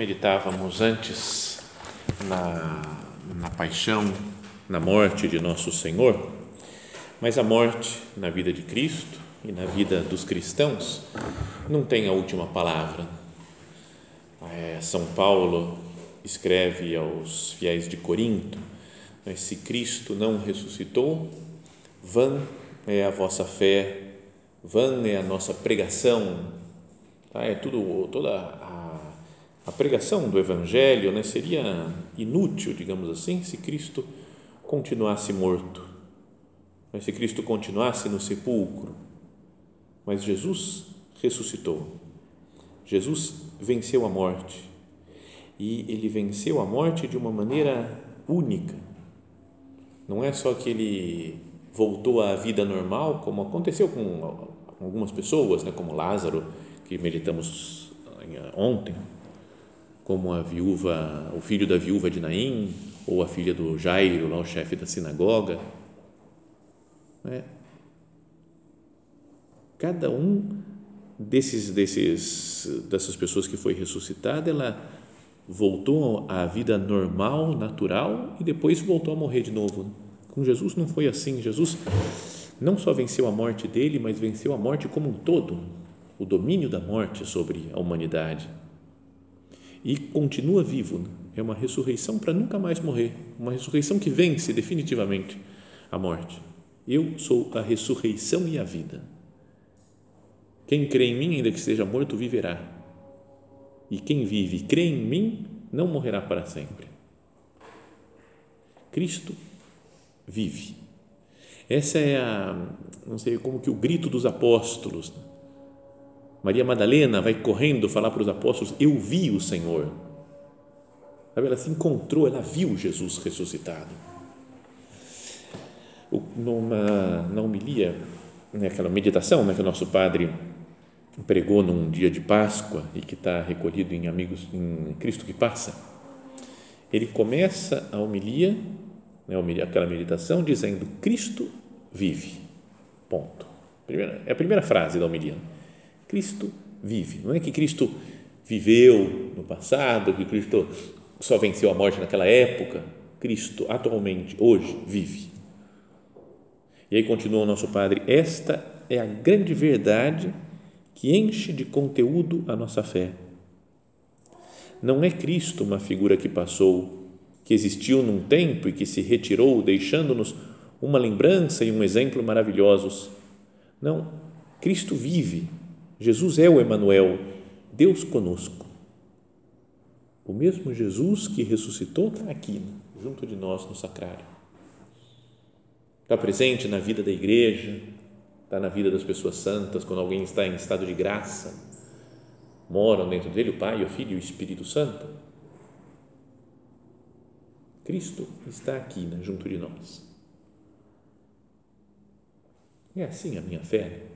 Meditávamos antes na, na paixão, na morte de nosso Senhor, mas a morte na vida de Cristo e na vida dos cristãos não tem a última palavra. É, São Paulo escreve aos fiéis de Corinto: né, se Cristo não ressuscitou, vã é a vossa fé, vã é a nossa pregação, tá? é tudo toda a pregação do Evangelho né, seria inútil, digamos assim, se Cristo continuasse morto, se Cristo continuasse no sepulcro. Mas Jesus ressuscitou. Jesus venceu a morte. E ele venceu a morte de uma maneira única. Não é só que ele voltou à vida normal, como aconteceu com algumas pessoas, né, como Lázaro, que meditamos ontem como a viúva, o filho da viúva de Naim, ou a filha do Jairo, lá, o chefe da sinagoga. É. Cada um desses, desses, dessas pessoas que foi ressuscitada, ela voltou à vida normal, natural e depois voltou a morrer de novo. Com Jesus não foi assim. Jesus não só venceu a morte dele, mas venceu a morte como um todo, o domínio da morte sobre a humanidade e continua vivo. Né? É uma ressurreição para nunca mais morrer, uma ressurreição que vence definitivamente a morte. Eu sou a ressurreição e a vida. Quem crê em mim, ainda que esteja morto, viverá. E quem vive e crê em mim, não morrerá para sempre. Cristo vive. Essa é a, não sei como que o grito dos apóstolos. Né? Maria Madalena vai correndo falar para os apóstolos: Eu vi o Senhor. Ela se encontrou, ela viu Jesus ressuscitado. Numa, na homilia, naquela meditação né, que o nosso padre pregou num dia de Páscoa e que está recolhido em Amigos em Cristo que Passa, ele começa a homilia, né, aquela meditação, dizendo: Cristo vive. Ponto. Primeira, é a primeira frase da homilia Cristo vive. Não é que Cristo viveu no passado, que Cristo só venceu a morte naquela época. Cristo atualmente, hoje, vive. E aí continua o nosso Padre: esta é a grande verdade que enche de conteúdo a nossa fé. Não é Cristo uma figura que passou, que existiu num tempo e que se retirou, deixando-nos uma lembrança e um exemplo maravilhosos. Não, Cristo vive Jesus é o Emanuel, Deus conosco. O mesmo Jesus que ressuscitou está aqui, junto de nós no sacrário. Está presente na vida da igreja, está na vida das pessoas santas, quando alguém está em estado de graça, moram dentro dele o Pai, o Filho e o Espírito Santo. Cristo está aqui, né, junto de nós. É assim a minha fé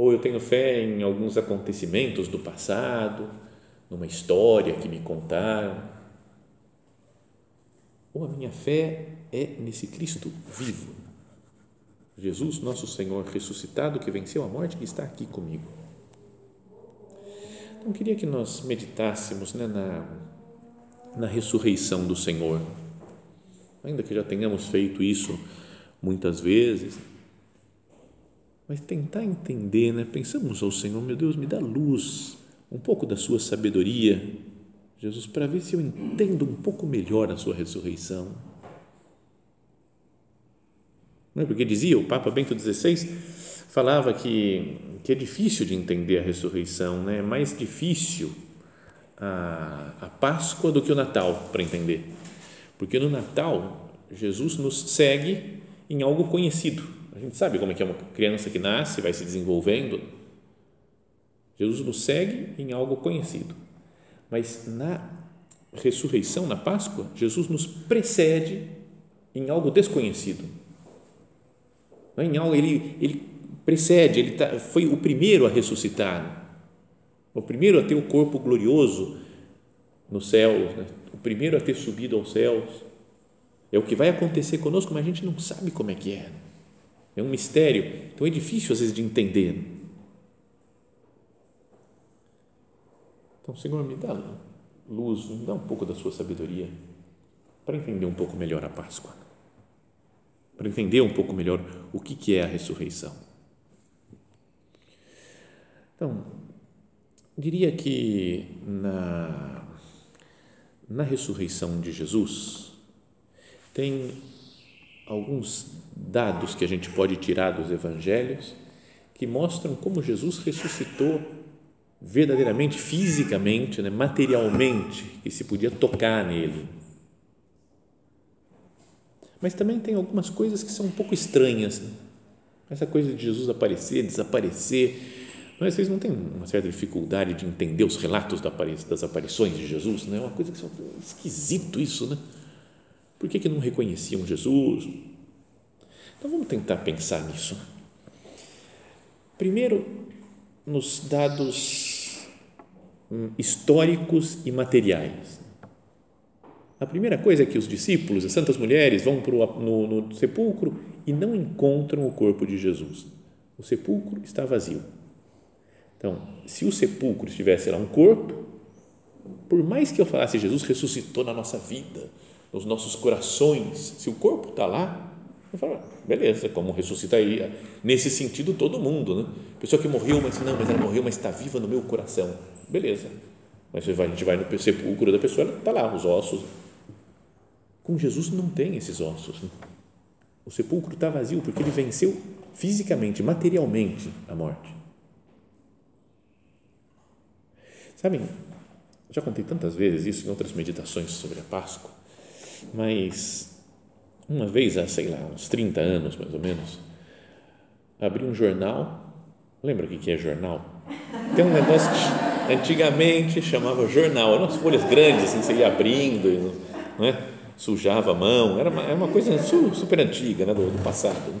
ou eu tenho fé em alguns acontecimentos do passado, numa história que me contaram. Ou a minha fé é nesse Cristo vivo, Jesus, nosso Senhor ressuscitado, que venceu a morte, que está aqui comigo. Então, queria que nós meditássemos né, na, na ressurreição do Senhor, ainda que já tenhamos feito isso muitas vezes, mas tentar entender, né? Pensamos ao Senhor, meu Deus, me dá luz um pouco da sua sabedoria, Jesus, para ver se eu entendo um pouco melhor a sua ressurreição. Não é? Porque dizia o Papa Bento XVI, falava que, que é difícil de entender a ressurreição, né? é mais difícil a, a Páscoa do que o Natal para entender. Porque no Natal, Jesus nos segue em algo conhecido. A gente sabe como é que é uma criança que nasce, vai se desenvolvendo. Jesus nos segue em algo conhecido. Mas na ressurreição, na Páscoa, Jesus nos precede em algo desconhecido. É em algo, ele, ele precede, ele tá, foi o primeiro a ressuscitar, o primeiro a ter o corpo glorioso no céu, né? o primeiro a ter subido aos céus. É o que vai acontecer conosco, mas a gente não sabe como é que é. É um mistério, então é difícil às vezes de entender. Então, Senhor, me dá luz, me dá um pouco da sua sabedoria para entender um pouco melhor a Páscoa, para entender um pouco melhor o que, que é a ressurreição. Então, diria que na, na ressurreição de Jesus tem alguns dados que a gente pode tirar dos evangelhos que mostram como Jesus ressuscitou verdadeiramente, fisicamente, né, materialmente, que se podia tocar nele. Mas também tem algumas coisas que são um pouco estranhas. Né? Essa coisa de Jesus aparecer, desaparecer. Mas vocês não têm uma certa dificuldade de entender os relatos das aparições de Jesus? Né? É uma coisa que é esquisito isso, né? Por que, que não reconheciam Jesus? Então vamos tentar pensar nisso. Primeiro, nos dados hum, históricos e materiais. A primeira coisa é que os discípulos, as santas mulheres, vão pro, no, no sepulcro e não encontram o corpo de Jesus. O sepulcro está vazio. Então, se o sepulcro estivesse lá um corpo, por mais que eu falasse Jesus ressuscitou na nossa vida, nos nossos corações, se o corpo está lá, eu falo, beleza, como ressuscitaria? Nesse sentido, todo mundo, né? Pessoa que morreu, mas não, mas ela morreu, mas está viva no meu coração. Beleza. Mas a gente vai no sepulcro da pessoa, ela está lá, os ossos. Com Jesus não tem esses ossos. Né? O sepulcro está vazio porque ele venceu fisicamente, materialmente a morte. Sabem, já contei tantas vezes isso em outras meditações sobre a Páscoa, mas uma vez há, sei lá, uns 30 anos mais ou menos, abri um jornal. Lembra o que é jornal? Tem um negócio que antigamente chamava jornal, eram umas folhas grandes, assim, você ia abrindo, não é? sujava a mão, era uma, era uma coisa super antiga, né, do, do passado. Né?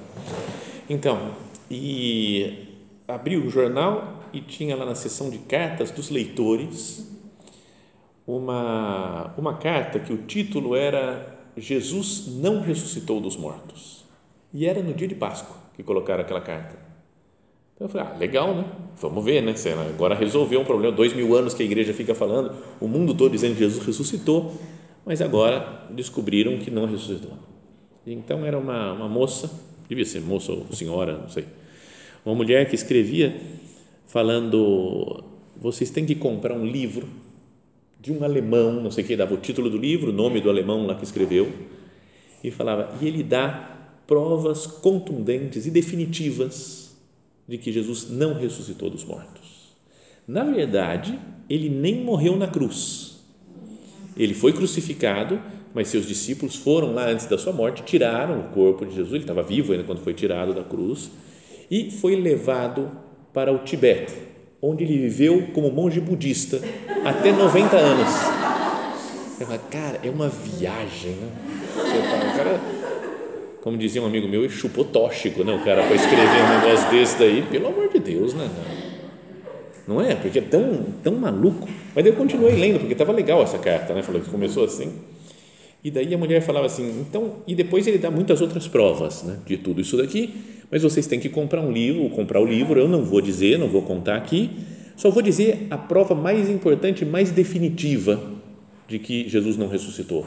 Então, e abri o jornal e tinha lá na seção de cartas dos leitores uma, uma carta que o título era Jesus não ressuscitou dos mortos. E era no dia de Páscoa que colocaram aquela carta. Então eu falei, ah, legal, né? Vamos ver, né? Agora resolveu um problema. Dois mil anos que a igreja fica falando, o mundo todo dizendo que Jesus ressuscitou, mas agora descobriram que não ressuscitou. Então era uma, uma moça, devia ser moça ou senhora, não sei, uma mulher que escrevia falando: vocês têm que comprar um livro de um alemão, não sei o que, dava o título do livro, o nome do alemão lá que escreveu, e falava, e ele dá provas contundentes e definitivas de que Jesus não ressuscitou dos mortos. Na verdade, ele nem morreu na cruz. Ele foi crucificado, mas seus discípulos foram lá antes da sua morte, tiraram o corpo de Jesus, ele estava vivo ainda quando foi tirado da cruz, e foi levado para o Tibete, onde ele viveu como monge budista até 90 anos. Você fala, cara, é uma viagem, né? Você fala, cara, como dizia um amigo meu, chupou tóxico, né? O cara para escrever um negócio desse daí, pelo amor de Deus, né? Não é? Porque é tão, tão maluco. Mas eu continuei lendo, porque estava legal essa carta, né? Falou que começou assim. E daí a mulher falava assim, então, e depois ele dá muitas outras provas, né? De tudo isso daqui mas vocês têm que comprar um livro, comprar o livro, eu não vou dizer, não vou contar aqui, só vou dizer a prova mais importante, mais definitiva de que Jesus não ressuscitou.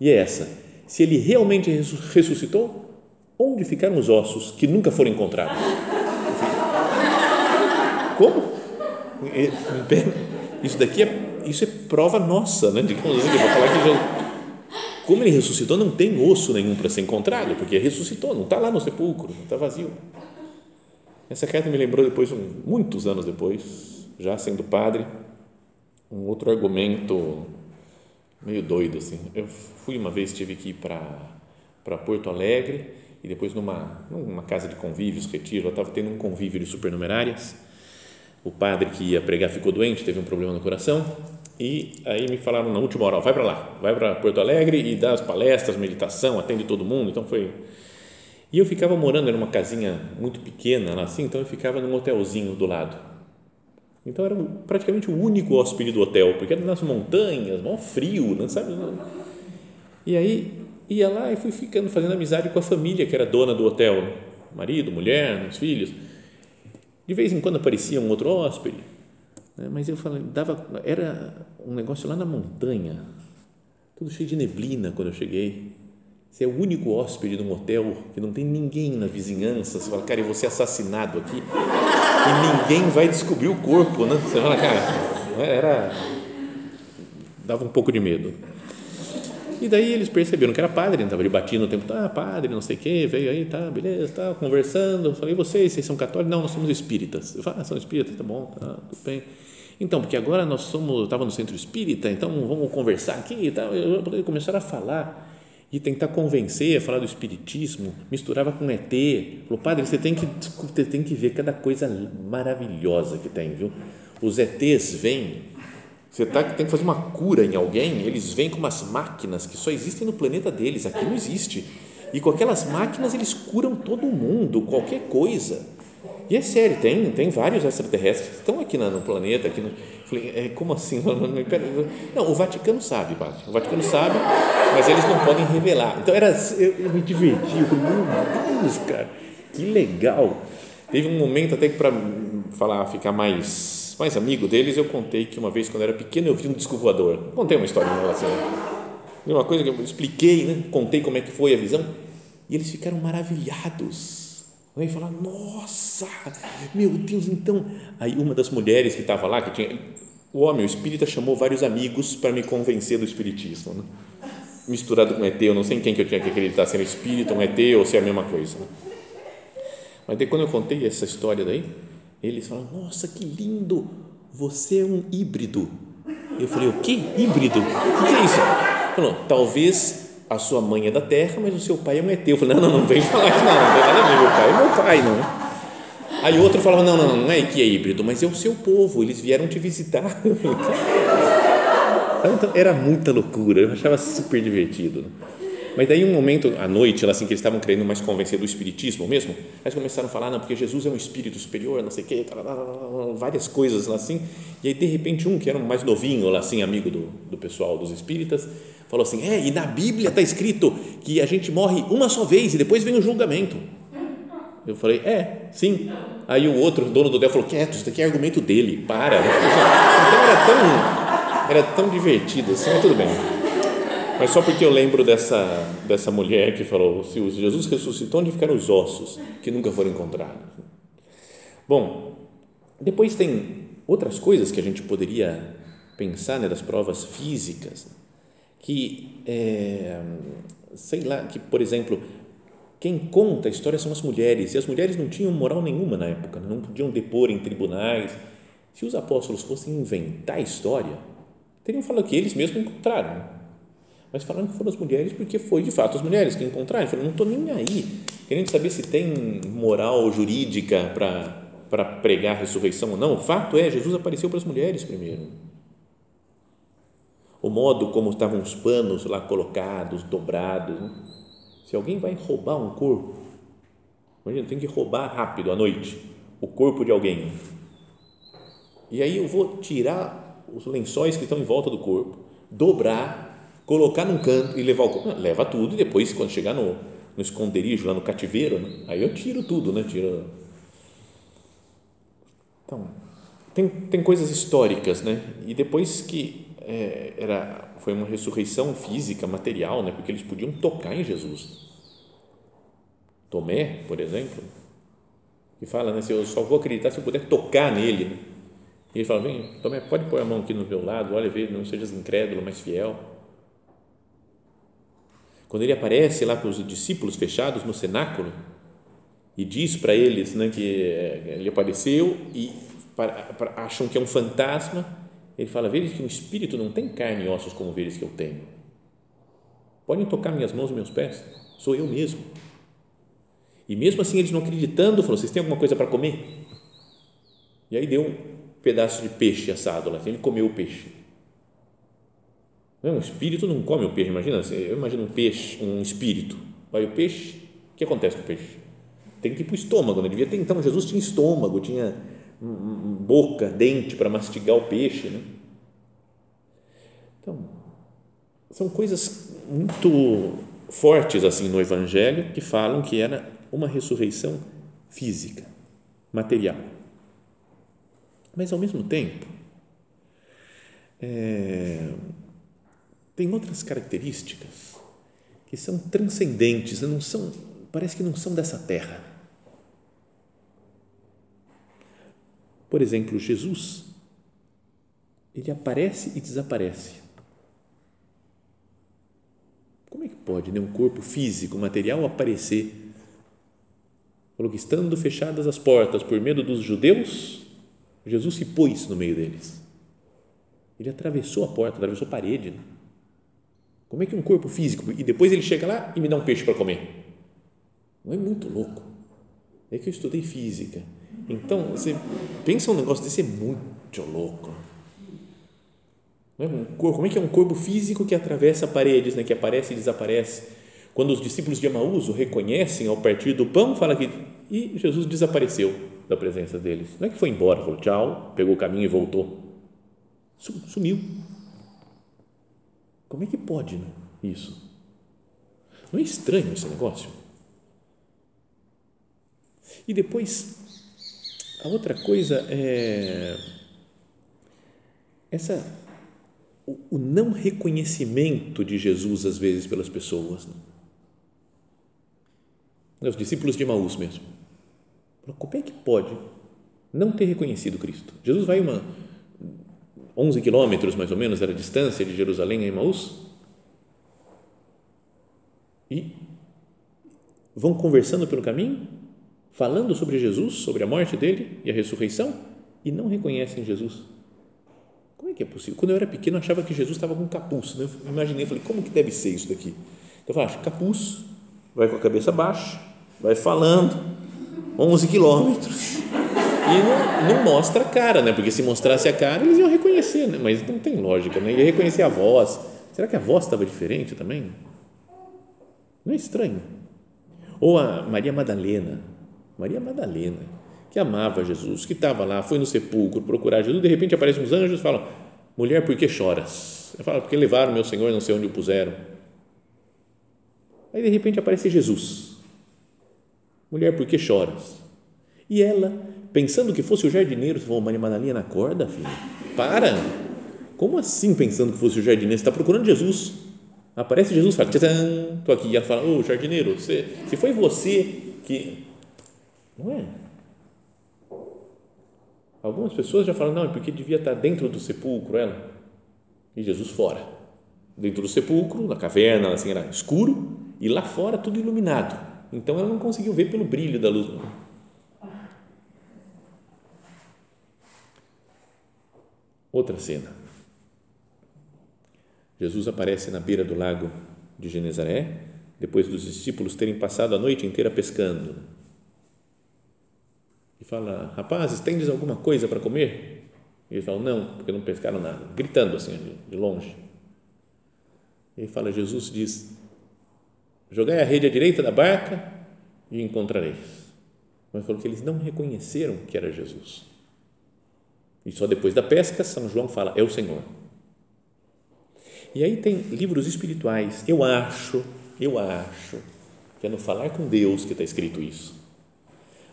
E é essa: se ele realmente ressuscitou, onde ficaram os ossos que nunca foram encontrados? Como? Isso daqui é, isso é prova nossa, né? Digamos assim, para falar que já, como ele ressuscitou, não tem osso nenhum para ser encontrado, porque ressuscitou, não está lá no sepulcro, está vazio. Essa carta me lembrou depois, muitos anos depois, já sendo padre, um outro argumento meio doido assim. Eu fui uma vez, tive que ir para para Porto Alegre e depois numa numa casa de convívios, retiro, eu estava tendo um convívio de supernumerárias. O padre que ia pregar ficou doente, teve um problema no coração e aí me falaram na última hora, vai para lá, vai para Porto Alegre e dá as palestras, meditação, atende todo mundo. Então foi e eu ficava morando em uma casinha muito pequena lá assim, então eu ficava num hotelzinho do lado então era praticamente o único hóspede do hotel, porque era nas montanhas, mal frio, não sabe? E aí ia lá e fui ficando fazendo amizade com a família que era dona do hotel, marido, mulher, os filhos. De vez em quando aparecia um outro hóspede, né? mas eu falei, dava, era um negócio lá na montanha, tudo cheio de neblina quando eu cheguei. Você é o único hóspede de um hotel que não tem ninguém na vizinhança. Você fala, cara, eu vou ser assassinado aqui e ninguém vai descobrir o corpo, né? Você fala, cara, era. dava um pouco de medo. E daí eles perceberam que era padre, estava ali batendo o tempo, ah, padre, não sei o quê, veio aí, tá, beleza, tá, conversando. Eu falei, vocês, vocês são católicos? Não, nós somos espíritas. Eu falei, ah, são espíritas, tá bom, tá, tudo bem. Então, porque agora nós somos, estava no centro espírita, então vamos conversar aqui e tal. Começaram a falar e tentar convencer, falar do espiritismo, misturava com ET. Falou, padre, você tem que, você tem que ver cada coisa maravilhosa que tem, viu? Os ETs vêm, você tá, tem que fazer uma cura em alguém, eles vêm com umas máquinas que só existem no planeta deles, aqui não existe. E com aquelas máquinas eles curam todo mundo, qualquer coisa. E é sério, tem, tem vários extraterrestres que estão aqui no planeta. Aqui no, falei, é, como assim? Não, o Vaticano sabe, padre. O Vaticano sabe, mas eles não podem revelar. Então, era, eu, eu me diverti. Eu falei, meu Deus, cara, que legal. Teve um momento até que para falar, ficar mais, mais amigo deles, eu contei que uma vez, quando eu era pequeno, eu vi um disco voador. Contei uma história em relação Uma coisa que eu expliquei, né? contei como é que foi a visão, e eles ficaram maravilhados Aí fala, nossa, meu Deus, então. Aí uma das mulheres que estava lá, que tinha. O homem, o espírita, chamou vários amigos para me convencer do espiritismo. Né? Misturado com ET, eu não sei em quem que eu tinha que acreditar, se era espírita, um ET ou se é a mesma coisa. Né? Mas daí, quando eu contei essa história daí, eles falaram, nossa, que lindo, você é um híbrido. Eu falei, o que? Híbrido? O que é isso? Falou, talvez a sua mãe é da terra, mas o seu pai é um ET. Eu falei, não, não, não vem falar que não, não ver, meu pai é meu pai, não. Aí outro falava, não, não, não é que é híbrido, mas é o seu povo, eles vieram te visitar. Então, era muita loucura, eu achava super divertido. Mas daí um momento, à noite, assim, que eles estavam querendo mais convencer do espiritismo mesmo, eles começaram a falar, não, porque Jesus é um espírito superior, não sei o quê, várias coisas assim, e aí de repente um que era mais novinho, assim, amigo do, do pessoal dos espíritas, falou assim: é, e na Bíblia está escrito que a gente morre uma só vez e depois vem o julgamento. Eu falei: é, sim. Aí o outro, dono do hotel, falou: quieto, isso daqui é argumento dele, para. Então era tão, era tão divertido assim, mas tudo bem. Mas só porque eu lembro dessa, dessa mulher que falou: se Jesus ressuscitou, onde ficaram os ossos que nunca foram encontrados? Bom, depois tem outras coisas que a gente poderia pensar né, das provas físicas que, é, sei lá, que, por exemplo, quem conta a história são as mulheres, e as mulheres não tinham moral nenhuma na época, não podiam depor em tribunais. Se os apóstolos fossem inventar a história, teriam falado que eles mesmos encontraram, mas falaram que foram as mulheres porque foi de fato as mulheres que encontraram. Falaram, não estou nem aí, querendo saber se tem moral jurídica para pregar a ressurreição ou não. O fato é, Jesus apareceu para as mulheres primeiro o modo como estavam os panos lá colocados, dobrados. Né? Se alguém vai roubar um corpo, imagina, tem que roubar rápido à noite o corpo de alguém. E aí eu vou tirar os lençóis que estão em volta do corpo, dobrar, colocar num canto e levar o corpo. Leva tudo e depois, quando chegar no, no esconderijo, lá no cativeiro, né? aí eu tiro tudo, né? Tiro. Então, tem, tem coisas históricas, né? E depois que é, era, foi uma ressurreição física, material, né? porque eles podiam tocar em Jesus. Tomé, por exemplo, que fala, né? se eu só vou acreditar se eu puder tocar nele. Né? E ele fala: Vem, Tomé, pode pôr a mão aqui no meu lado, olha, vê, não sejas incrédulo, mas fiel. Quando ele aparece lá com os discípulos fechados no cenáculo e diz para eles né, que eh, ele apareceu e acham que é um fantasma, ele fala: Veja que um espírito não tem carne e ossos como veres que eu tenho. Podem tocar minhas mãos e meus pés, sou eu mesmo. E mesmo assim, eles não acreditando, falou: Vocês têm alguma coisa para comer? E aí deu um pedaço de peixe assado lá, ele comeu o peixe. Um espírito não come o peixe, imagina, eu imagino um peixe, um espírito, vai o peixe, o que acontece com o peixe? Tem que ir para o estômago, né? devia ter, então Jesus tinha estômago, tinha boca, dente para mastigar o peixe, né? Então, são coisas muito fortes assim no Evangelho que falam que era uma ressurreição física, material. Mas ao mesmo tempo, é, tem outras características que são transcendentes, não são, parece que não são dessa terra. Por exemplo, Jesus, ele aparece e desaparece. Como é que pode né, um corpo físico, material, aparecer? Falou que estando fechadas as portas por medo dos judeus, Jesus se pôs no meio deles. Ele atravessou a porta, atravessou a parede. Né? Como é que um corpo físico, e depois ele chega lá e me dá um peixe para comer? Não é muito louco? É que eu estudei física então, você pensa um negócio desse é muito louco. Como é que é um corpo físico que atravessa paredes, né? que aparece e desaparece? Quando os discípulos de Emaús o reconhecem ao partir do pão, fala que e Jesus desapareceu da presença deles. Não é que foi embora, falou tchau, pegou o caminho e voltou. Sumiu. Como é que pode né, isso? Não é estranho esse negócio? E depois a outra coisa é essa o, o não reconhecimento de Jesus às vezes pelas pessoas. Né? Os discípulos de Maús mesmo. Como é que pode não ter reconhecido Cristo? Jesus vai uma 11 quilômetros mais ou menos era a distância de Jerusalém a Emaús e vão conversando pelo caminho falando sobre Jesus, sobre a morte dele e a ressurreição e não reconhecem Jesus. Como é que é possível? Quando eu era pequeno, eu achava que Jesus estava com capuz. Né? Eu imaginei, falei, como que deve ser isso daqui? Então, eu falei, capuz, vai com a cabeça baixa, vai falando, 11 quilômetros, e não, não, mostra a cara, né? porque se mostrasse a cara, eles iam reconhecer, né? mas não tem lógica, né? ia reconhecer a voz. Será que a voz estava diferente também? Não é estranho? Ou a Maria Madalena, Maria Madalena, que amava Jesus, que estava lá, foi no sepulcro procurar Jesus, de repente aparecem uns anjos e falam: Mulher, por que choras? Ela fala: Porque levaram meu Senhor, não sei onde o puseram. Aí de repente aparece Jesus: Mulher, por que choras? E ela, pensando que fosse o jardineiro, falou: Maria Madalena, acorda, filha, para. Como assim pensando que fosse o jardineiro? Você está procurando Jesus. Aparece Jesus, fala: Estou aqui. E ela fala: Ô oh, jardineiro, se, se foi você que não é? Algumas pessoas já falam, não, é porque devia estar dentro do sepulcro ela. E Jesus fora. Dentro do sepulcro, na caverna, assim, era escuro, e lá fora tudo iluminado. Então ela não conseguiu ver pelo brilho da luz. Outra cena. Jesus aparece na beira do lago de Genezaré, depois dos discípulos terem passado a noite inteira pescando e fala: Rapazes, tendes alguma coisa para comer? E eles falam: Não, porque não pescaram nada. Gritando assim, de longe. E fala: Jesus diz: Jogai a rede à direita da barca e encontrareis. Mas falou que eles não reconheceram que era Jesus. E só depois da pesca, São João fala: É o Senhor. E aí tem livros espirituais. Eu acho, eu acho que é no falar com Deus que está escrito isso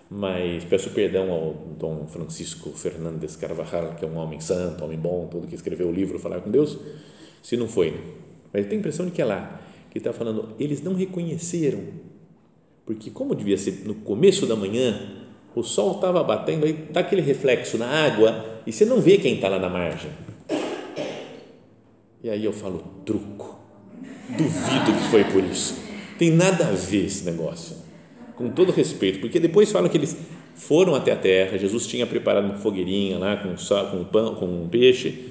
mas peço perdão ao Dom Francisco Fernandes Carvajal, que é um homem santo, homem bom, todo que escreveu o livro Falar com Deus, se não foi. Mas tem a impressão de que é lá, que está falando, eles não reconheceram, porque como devia ser no começo da manhã, o sol estava batendo, aí dá aquele reflexo na água e você não vê quem está lá na margem. E aí eu falo, truco. Duvido que foi por isso. Tem nada a ver esse negócio. Com todo respeito, porque depois falam que eles foram até a terra, Jesus tinha preparado uma fogueirinha lá com, com pão, com um peixe,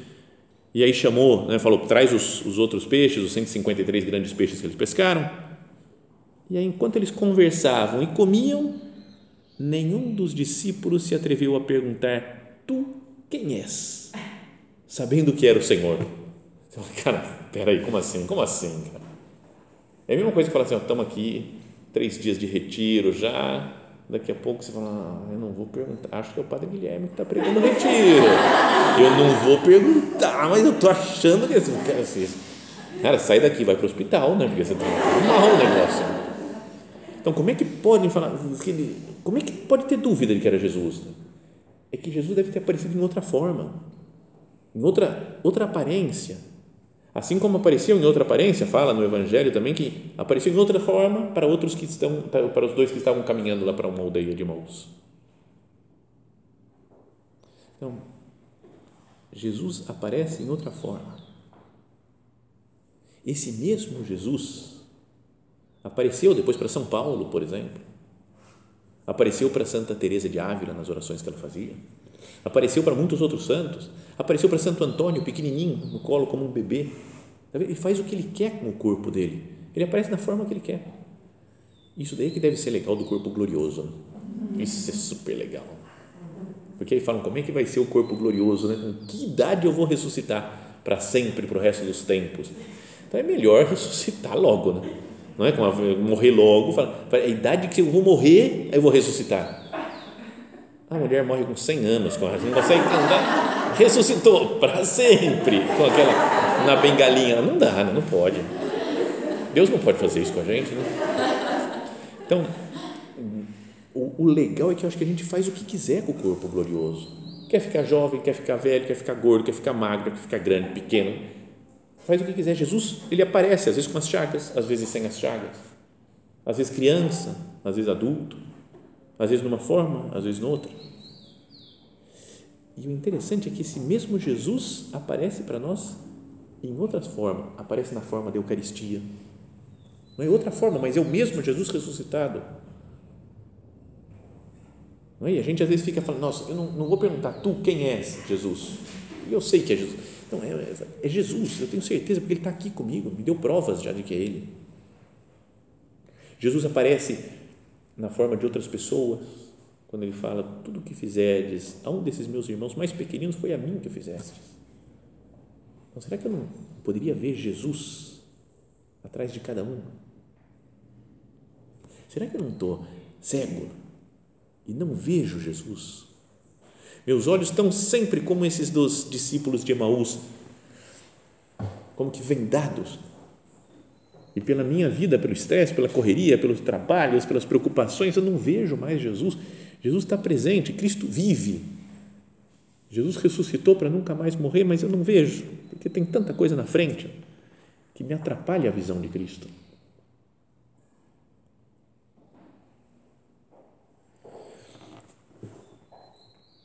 e aí chamou, né, falou, traz os, os outros peixes, os 153 grandes peixes que eles pescaram. E aí, enquanto eles conversavam e comiam, nenhum dos discípulos se atreveu a perguntar: Tu quem és? Sabendo que era o Senhor. Fala, cara, peraí, como assim? Como assim? Cara? É a mesma coisa que falar assim: estamos aqui, três dias de retiro já. Daqui a pouco você fala: ah, Eu não vou perguntar. Acho que é o Padre Guilherme que está pregando retiro. Eu não vou perguntar, mas eu estou achando que cara, assim, cara, sai daqui, vai para o hospital, né? Porque você está mal o negócio. Então, como é que podem falar? Como é que pode ter dúvida de que era Jesus? É que Jesus deve ter aparecido em outra forma, em outra, outra aparência. Assim como apareceu em outra aparência, fala no Evangelho também que apareceu em outra forma para outros que estão, para os dois que estavam caminhando lá para uma aldeia de Maús. Então, Jesus aparece em outra forma. Esse mesmo Jesus apareceu depois para São Paulo, por exemplo apareceu para Santa Teresa de Ávila nas orações que ela fazia, apareceu para muitos outros santos, apareceu para Santo Antônio, pequenininho, no colo como um bebê. Ele faz o que ele quer com o corpo dele. Ele aparece da forma que ele quer. Isso daí que deve ser legal do corpo glorioso. Né? Isso é super legal. Porque aí falam como é que vai ser o corpo glorioso, né? Com que idade eu vou ressuscitar para sempre, para o resto dos tempos? Então é melhor ressuscitar logo, né? Não é? Como morrer logo, fala, a idade que eu vou morrer, eu vou ressuscitar. A mulher morre com 100 anos, com não consegue andar, ressuscitou para sempre, com aquela, na bengalinha, não dá, né? não pode. Deus não pode fazer isso com a gente, né? Então, o, o legal é que eu acho que a gente faz o que quiser com o corpo glorioso. Quer ficar jovem, quer ficar velho, quer ficar gordo, quer ficar magro, quer ficar grande, pequeno faz o que quiser. Jesus, ele aparece, às vezes com as chagas, às vezes sem as chagas, às vezes criança, às vezes adulto, às vezes numa forma, às vezes noutra. E o interessante é que esse mesmo Jesus aparece para nós em outras formas, aparece na forma da Eucaristia. Não é outra forma, mas é o mesmo Jesus ressuscitado. Não é? E a gente às vezes fica falando, nossa, eu não, não vou perguntar, tu quem és, Jesus? E eu sei que é Jesus. Não, é, é, é Jesus, eu tenho certeza, porque Ele está aqui comigo, me deu provas já de que é Ele. Jesus aparece na forma de outras pessoas, quando Ele fala: Tudo o que fizerdes a um desses meus irmãos mais pequeninos foi a mim que fizestes. Então, será que eu não poderia ver Jesus atrás de cada um? Será que eu não estou cego e não vejo Jesus? Meus olhos estão sempre como esses dos discípulos de Emaús, como que vendados. E pela minha vida, pelo estresse, pela correria, pelos trabalhos, pelas preocupações, eu não vejo mais Jesus. Jesus está presente, Cristo vive. Jesus ressuscitou para nunca mais morrer, mas eu não vejo, porque tem tanta coisa na frente que me atrapalha a visão de Cristo.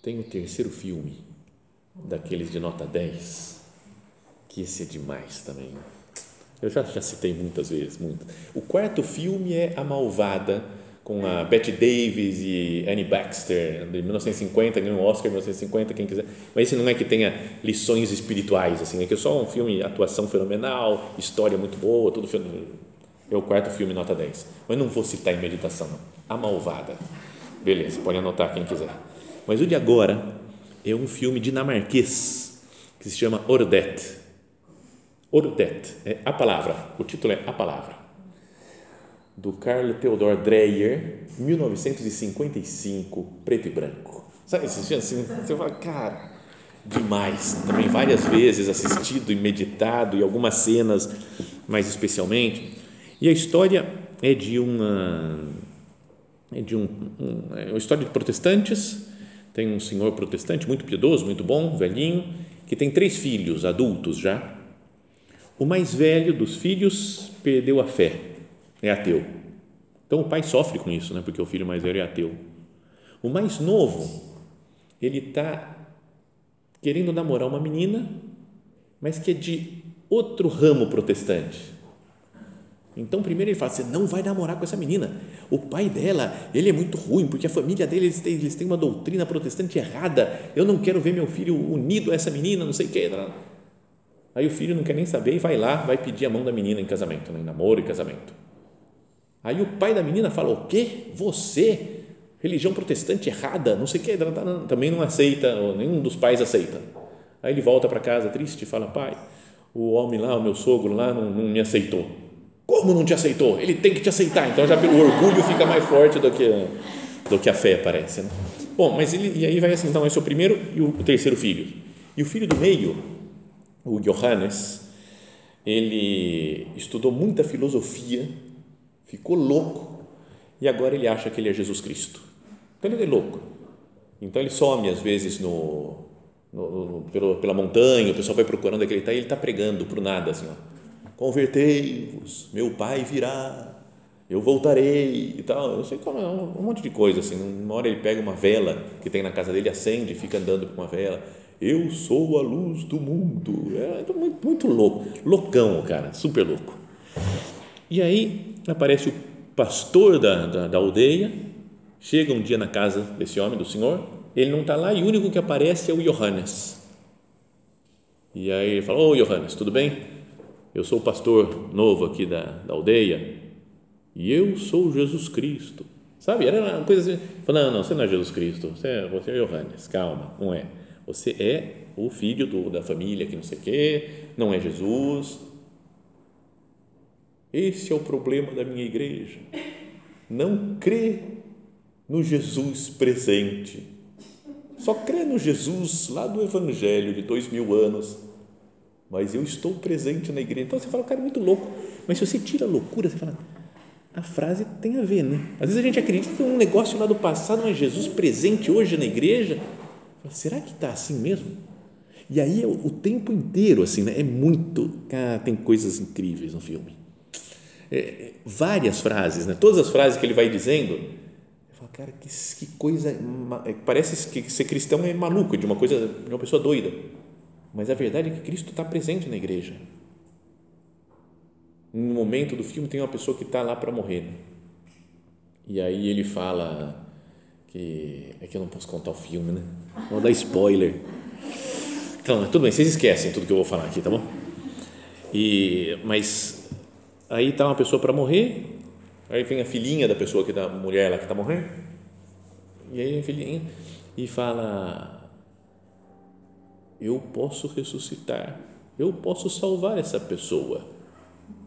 Tem o terceiro filme, daqueles de nota 10, que esse é demais também. Eu já, já citei muitas vezes, muito. O quarto filme é A Malvada, com a Betty Davis e Annie Baxter, de 1950, ganhou um Oscar em 1950, quem quiser. Mas esse não é que tenha lições espirituais, assim, é que é só um filme, atuação fenomenal, história muito boa, tudo fenomenal. É o quarto filme, nota 10. Mas não vou citar em meditação, não. A Malvada. Beleza, pode anotar quem quiser. Mas o de agora é um filme dinamarquês que se chama Ordet. Ordet é a palavra, o título é A Palavra, do Carl Theodor Dreyer, 1955, preto e branco. Sabe esses assim? Você fala, cara, demais. Também várias vezes assistido e meditado, e algumas cenas mais especialmente. E a história é de uma. É de um, um é uma história de protestantes tem um senhor protestante muito piedoso, muito bom, velhinho, que tem três filhos adultos já. O mais velho dos filhos perdeu a fé, é ateu. Então o pai sofre com isso, né? Porque o filho mais velho é ateu. O mais novo, ele está querendo namorar uma menina, mas que é de outro ramo protestante. Então, primeiro ele fala: você não vai namorar com essa menina. O pai dela, ele é muito ruim, porque a família dele, eles têm, eles têm uma doutrina protestante errada. Eu não quero ver meu filho unido a essa menina, não sei o que. Aí o filho não quer nem saber e vai lá, vai pedir a mão da menina em casamento, né? em namoro e casamento. Aí o pai da menina fala: O quê? Você? Religião protestante errada, não sei o que. Também não aceita, nenhum dos pais aceita. Aí ele volta para casa triste e fala: Pai, o homem lá, o meu sogro lá, não, não me aceitou. Como não te aceitou? Ele tem que te aceitar. Então já o orgulho fica mais forte do que, do que a fé, parece. Né? Bom, mas ele, e aí vai assim: então, esse é o primeiro e o, o terceiro filho. E o filho do meio, o Johannes, ele estudou muita filosofia, ficou louco e agora ele acha que ele é Jesus Cristo. Então ele é louco. Então ele some às vezes no, no, no pelo, pela montanha, o pessoal vai procurando onde é ele está e ele está pregando para o nada assim, convertei-vos, meu pai virá, eu voltarei e tal, eu sei como, um monte de coisa assim, uma hora ele pega uma vela que tem na casa dele, acende, fica andando com uma vela, eu sou a luz do mundo. É muito, muito louco, loucão, cara, super louco. E aí aparece o pastor da, da, da aldeia, chega um dia na casa desse homem, do senhor, ele não está lá e o único que aparece é o Johannes. E aí ele fala: Ô oh, Johannes, tudo bem? Eu sou o pastor novo aqui da, da aldeia e eu sou Jesus Cristo. Sabe? Era uma coisa assim: não, não, você não é Jesus Cristo, você é, você é Johannes, calma, não é você é o filho do, da família que não sei o quê, não é Jesus. Esse é o problema da minha igreja. Não crê no Jesus presente. Só crê no Jesus lá do Evangelho de dois mil anos. Mas eu estou presente na igreja. Então você fala, o cara é muito louco. Mas se você tira a loucura, você fala, a frase tem a ver, né? Às vezes a gente acredita em um negócio lá do passado, mas Jesus presente hoje na igreja será que está assim mesmo? E aí é o, tempo inteiro, assim, né? é muito, cara, tem coisas incríveis no filme. É, várias frases, né? todas as frases que ele vai dizendo, eu falo, cara, que, que coisa, é, parece que ser cristão é maluco, de uma coisa, de uma pessoa doida, mas a verdade é que Cristo está presente na igreja. No momento do filme tem uma pessoa que está lá para morrer, e aí ele fala que é que eu não posso contar o filme, né? Vou dar spoiler. Então, tudo bem, vocês esquecem tudo que eu vou falar aqui, tá bom? E, mas aí tá uma pessoa para morrer, aí vem a filhinha da pessoa que da mulher lá que está morrendo, e aí a filhinha e fala: Eu posso ressuscitar, eu posso salvar essa pessoa,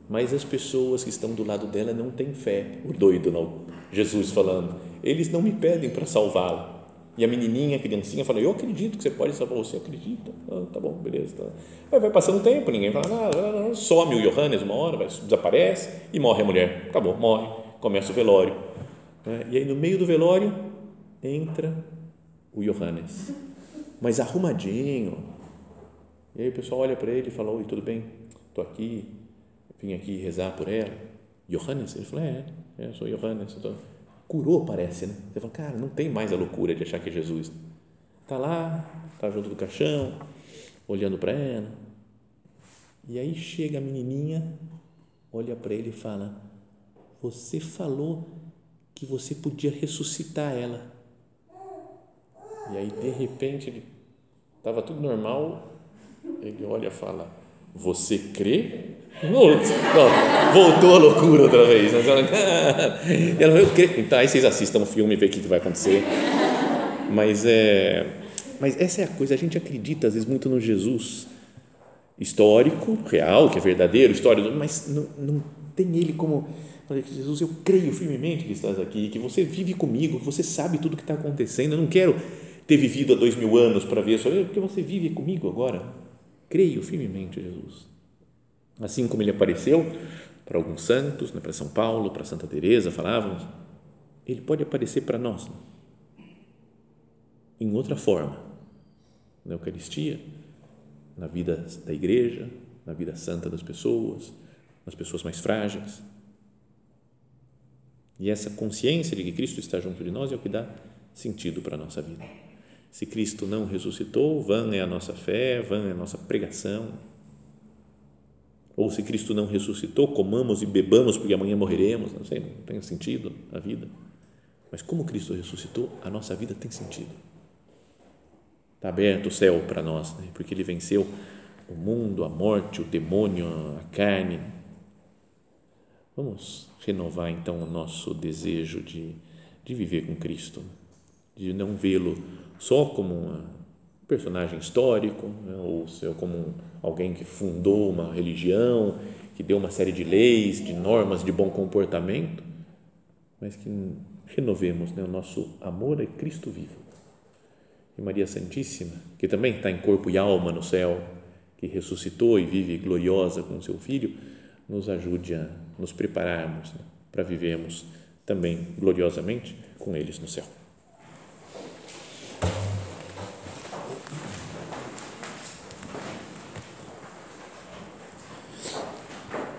mas as pessoas que estão do lado dela não têm fé. O doido, não. Jesus falando, eles não me pedem para salvá-la e a menininha, a criancinha, fala: Eu acredito que você pode salvar você, acredita? Ah, tá bom, beleza. Tá. Aí vai passando o tempo, ninguém fala nada, some o Johannes uma hora, vai, desaparece e morre a mulher. Acabou, morre. Começa o velório. Né? E aí no meio do velório entra o Johannes, mas arrumadinho. E aí o pessoal olha para ele e fala: Oi, tudo bem? Estou aqui, vim aqui rezar por ela. Johannes? Ele falou: É, é eu sou Johannes. Eu tô curou, parece, né? Você fala, cara, não tem mais a loucura de achar que é Jesus. Está lá, está junto do caixão, olhando para ela. E aí chega a menininha, olha para ele e fala: Você falou que você podia ressuscitar ela. E aí, de repente, ele estava tudo normal. Ele olha e fala: Você crê? voltou a loucura outra vez. Né? Ela, eu creio. Então, aí vocês assistam o filme e vê o que vai acontecer. Mas, é, mas essa é a coisa, a gente acredita às vezes muito no Jesus histórico, real, que é verdadeiro, histórico, mas não, não tem ele como. Jesus, eu creio firmemente que estás aqui, que você vive comigo, que você sabe tudo o que está acontecendo. Eu não quero ter vivido há dois mil anos para ver só, porque você vive comigo agora. Creio firmemente, Jesus. Assim como ele apareceu para alguns santos, né, para São Paulo, para Santa Teresa, falávamos, ele pode aparecer para nós né, em outra forma, na Eucaristia, na vida da igreja, na vida santa das pessoas, nas pessoas mais frágeis. E essa consciência de que Cristo está junto de nós é o que dá sentido para a nossa vida. Se Cristo não ressuscitou, vã é a nossa fé, vã é a nossa pregação. Ou se Cristo não ressuscitou, comamos e bebamos porque amanhã morreremos, não sei, não tem sentido a vida. Mas como Cristo ressuscitou, a nossa vida tem sentido. Está aberto o céu para nós, né? porque Ele venceu o mundo, a morte, o demônio, a carne. Vamos renovar então o nosso desejo de, de viver com Cristo, de não vê-lo só como um personagem histórico, né? ou como alguém que fundou uma religião, que deu uma série de leis, de normas de bom comportamento, mas que renovemos né? o nosso amor a Cristo vivo. E Maria Santíssima, que também está em corpo e alma no céu, que ressuscitou e vive gloriosa com seu Filho, nos ajude a nos prepararmos né, para vivermos também gloriosamente com eles no céu.